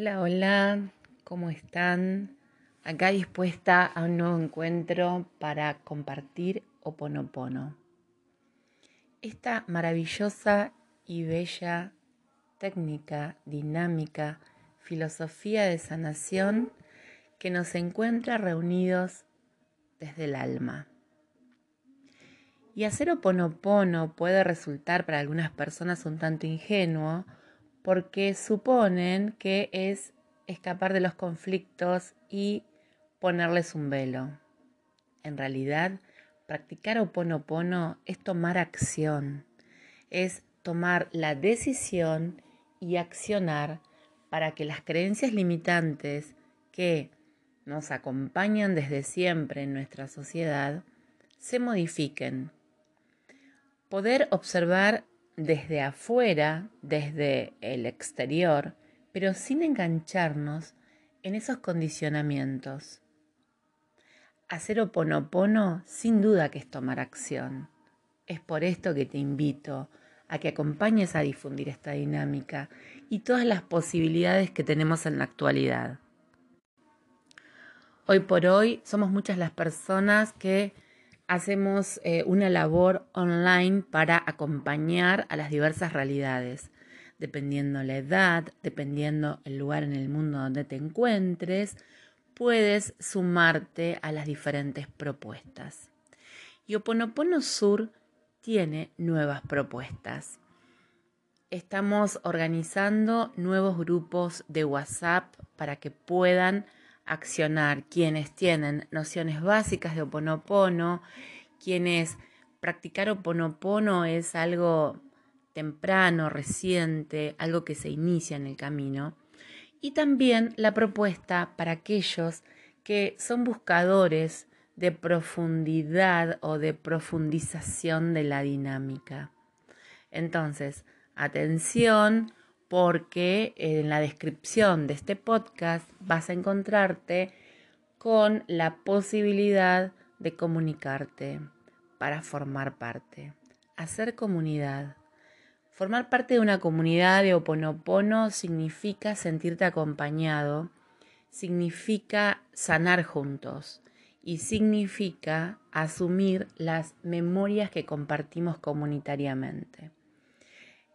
Hola, hola, ¿cómo están? Acá dispuesta a un nuevo encuentro para compartir Oponopono. Esta maravillosa y bella técnica, dinámica, filosofía de sanación que nos encuentra reunidos desde el alma. Y hacer oponopono puede resultar para algunas personas un tanto ingenuo porque suponen que es escapar de los conflictos y ponerles un velo. En realidad, practicar oponopono es tomar acción, es tomar la decisión y accionar para que las creencias limitantes que nos acompañan desde siempre en nuestra sociedad se modifiquen. Poder observar desde afuera, desde el exterior, pero sin engancharnos en esos condicionamientos. Hacer oponopono sin duda que es tomar acción. Es por esto que te invito a que acompañes a difundir esta dinámica y todas las posibilidades que tenemos en la actualidad. Hoy por hoy somos muchas las personas que hacemos eh, una labor online para acompañar a las diversas realidades, dependiendo la edad, dependiendo el lugar en el mundo donde te encuentres, puedes sumarte a las diferentes propuestas. Y Oponopono Sur tiene nuevas propuestas. Estamos organizando nuevos grupos de WhatsApp para que puedan accionar, quienes tienen nociones básicas de oponopono, quienes practicar oponopono es algo temprano, reciente, algo que se inicia en el camino. Y también la propuesta para aquellos que son buscadores de profundidad o de profundización de la dinámica. Entonces, atención, porque en la descripción de este podcast vas a encontrarte con la posibilidad de comunicarte para formar parte, hacer comunidad. Formar parte de una comunidad de Oponopono significa sentirte acompañado, significa sanar juntos y significa asumir las memorias que compartimos comunitariamente.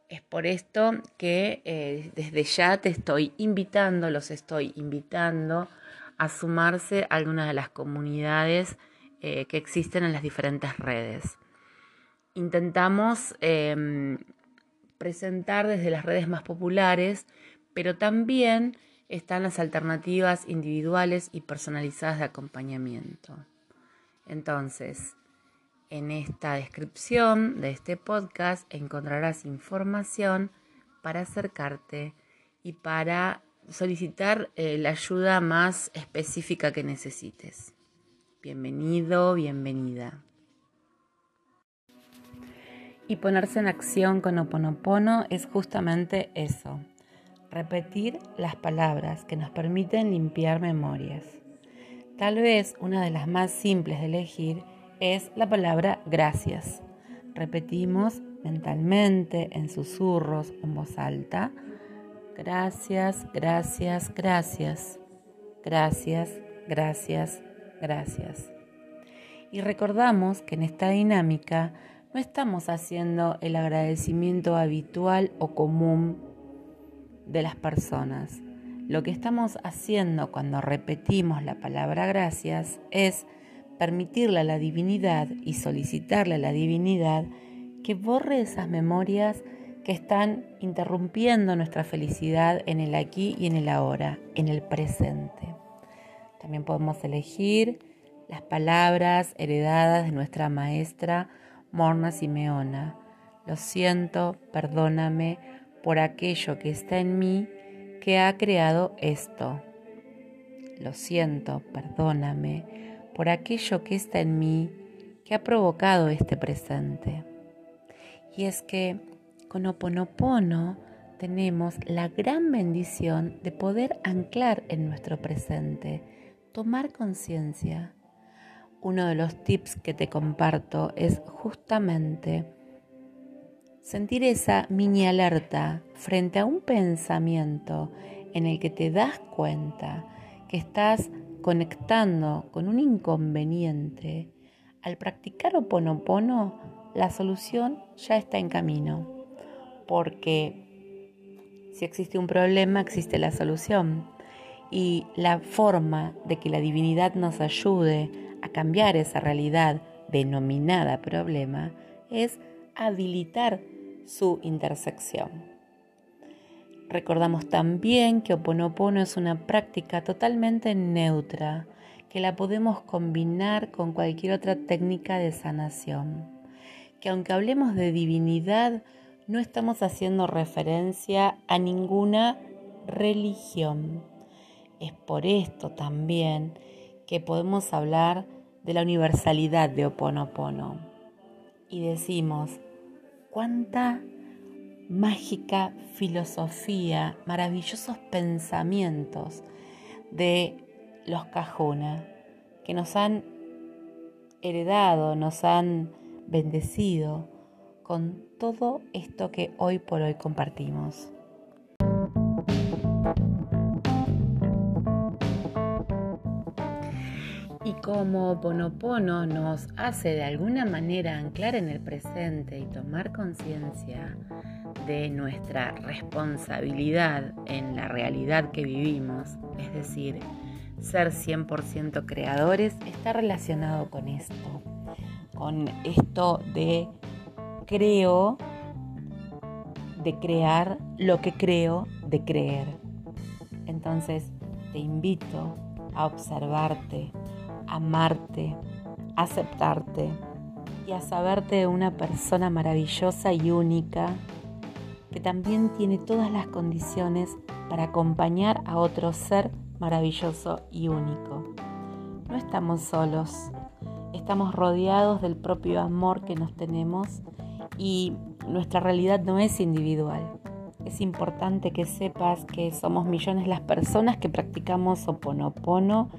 Es por esto que eh, desde ya te estoy invitando, los estoy invitando a sumarse a algunas de las comunidades eh, que existen en las diferentes redes. Intentamos em, presentar desde las redes más populares, pero también están las alternativas individuales y personalizadas de acompañamiento. Entonces, en esta descripción de este podcast encontrarás información para acercarte y para solicitar eh, la ayuda más específica que necesites. Bienvenido, bienvenida. Y ponerse en acción con Oponopono es justamente eso, repetir las palabras que nos permiten limpiar memorias. Tal vez una de las más simples de elegir es la palabra gracias. Repetimos mentalmente, en susurros, en voz alta. Gracias, gracias, gracias. Gracias, gracias, gracias. Y recordamos que en esta dinámica no estamos haciendo el agradecimiento habitual o común de las personas. Lo que estamos haciendo cuando repetimos la palabra gracias es permitirle a la divinidad y solicitarle a la divinidad que borre esas memorias que están interrumpiendo nuestra felicidad en el aquí y en el ahora, en el presente. También podemos elegir las palabras heredadas de nuestra maestra Morna Simeona. Lo siento, perdóname por aquello que está en mí que ha creado esto. Lo siento, perdóname por aquello que está en mí que ha provocado este presente. Y es que con Oponopono tenemos la gran bendición de poder anclar en nuestro presente, tomar conciencia. Uno de los tips que te comparto es justamente sentir esa mini alerta frente a un pensamiento en el que te das cuenta que estás conectando con un inconveniente, al practicar oponopono, la solución ya está en camino. Porque si existe un problema, existe la solución. Y la forma de que la divinidad nos ayude a cambiar esa realidad denominada problema es habilitar su intersección. Recordamos también que Oponopono es una práctica totalmente neutra, que la podemos combinar con cualquier otra técnica de sanación. Que aunque hablemos de divinidad, no estamos haciendo referencia a ninguna religión. Es por esto también que podemos hablar de la universalidad de Oponopono. Y decimos, cuánta mágica filosofía, maravillosos pensamientos de los Cajuna que nos han heredado, nos han bendecido con todo esto que hoy por hoy compartimos. Y como Ponopono nos hace de alguna manera anclar en el presente y tomar conciencia de nuestra responsabilidad en la realidad que vivimos, es decir, ser 100% creadores, está relacionado con esto, con esto de creo, de crear lo que creo, de creer. Entonces, te invito a observarte, amarte, aceptarte y a saberte una persona maravillosa y única que también tiene todas las condiciones para acompañar a otro ser maravilloso y único. No estamos solos, estamos rodeados del propio amor que nos tenemos y nuestra realidad no es individual. Es importante que sepas que somos millones las personas que practicamos Oponopono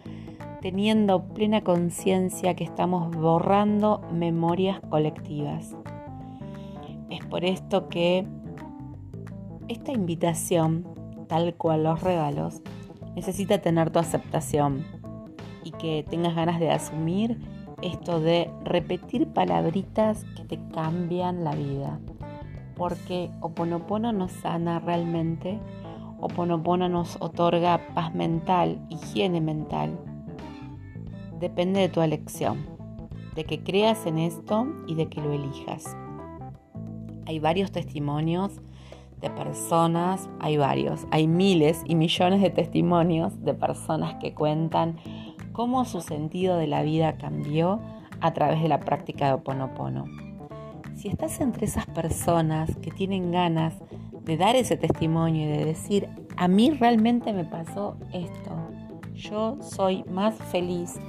teniendo plena conciencia que estamos borrando memorias colectivas. Es por esto que esta invitación, tal cual los regalos, necesita tener tu aceptación y que tengas ganas de asumir esto de repetir palabritas que te cambian la vida. Porque Oponopono nos sana realmente, Oponopono nos otorga paz mental, higiene mental depende de tu elección, de que creas en esto y de que lo elijas. Hay varios testimonios de personas, hay varios, hay miles y millones de testimonios de personas que cuentan cómo su sentido de la vida cambió a través de la práctica de Oponopono. Si estás entre esas personas que tienen ganas de dar ese testimonio y de decir, a mí realmente me pasó esto, yo soy más feliz,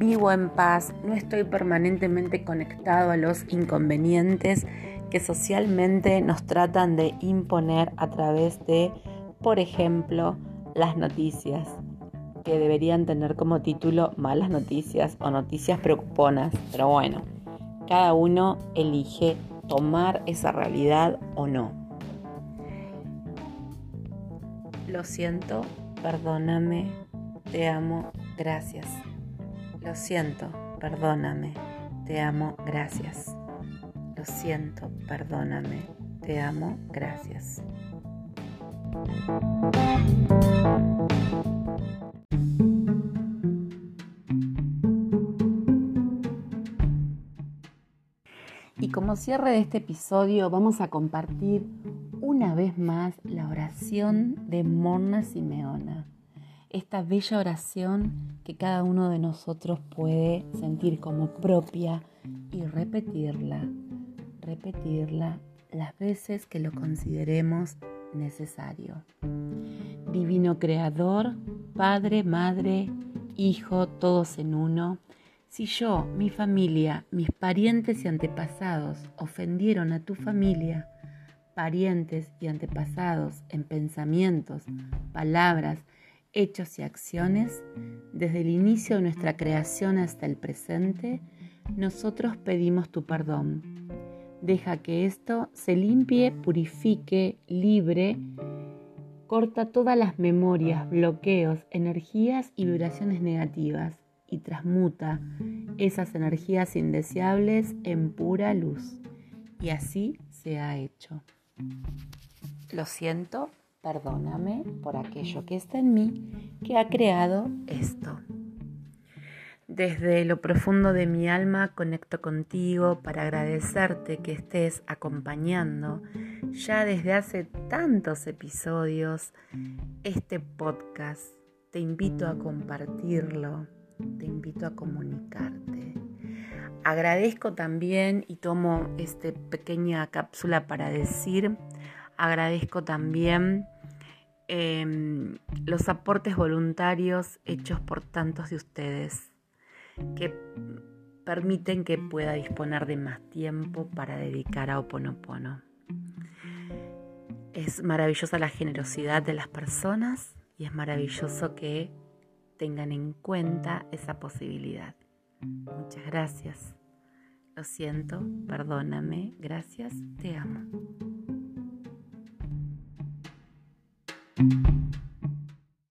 vivo en paz, no estoy permanentemente conectado a los inconvenientes que socialmente nos tratan de imponer a través de, por ejemplo, las noticias, que deberían tener como título malas noticias o noticias preocuponas, pero bueno, cada uno elige tomar esa realidad o no. Lo siento, perdóname, te amo, gracias. Lo siento, perdóname, te amo, gracias. Lo siento, perdóname, te amo, gracias. Y como cierre de este episodio vamos a compartir una vez más la oración de Morna Simeona esta bella oración que cada uno de nosotros puede sentir como propia y repetirla, repetirla las veces que lo consideremos necesario. Divino Creador, Padre, Madre, Hijo, todos en uno, si yo, mi familia, mis parientes y antepasados ofendieron a tu familia, parientes y antepasados en pensamientos, palabras, hechos y acciones, desde el inicio de nuestra creación hasta el presente, nosotros pedimos tu perdón. Deja que esto se limpie, purifique, libre, corta todas las memorias, bloqueos, energías y vibraciones negativas y transmuta esas energías indeseables en pura luz. Y así se ha hecho. Lo siento, perdóname por aquello que está en mí que ha creado esto. Desde lo profundo de mi alma conecto contigo para agradecerte que estés acompañando ya desde hace tantos episodios este podcast. Te invito a compartirlo, te invito a comunicarte. Agradezco también y tomo esta pequeña cápsula para decir, agradezco también em, los aportes voluntarios hechos por tantos de ustedes que permiten que pueda disponer de más tiempo para dedicar a Oponopono. Es maravillosa la generosidad de las personas y es maravilloso que tengan en cuenta esa posibilidad. Muchas gracias. Lo siento, perdóname, gracias, te amo. Thank you.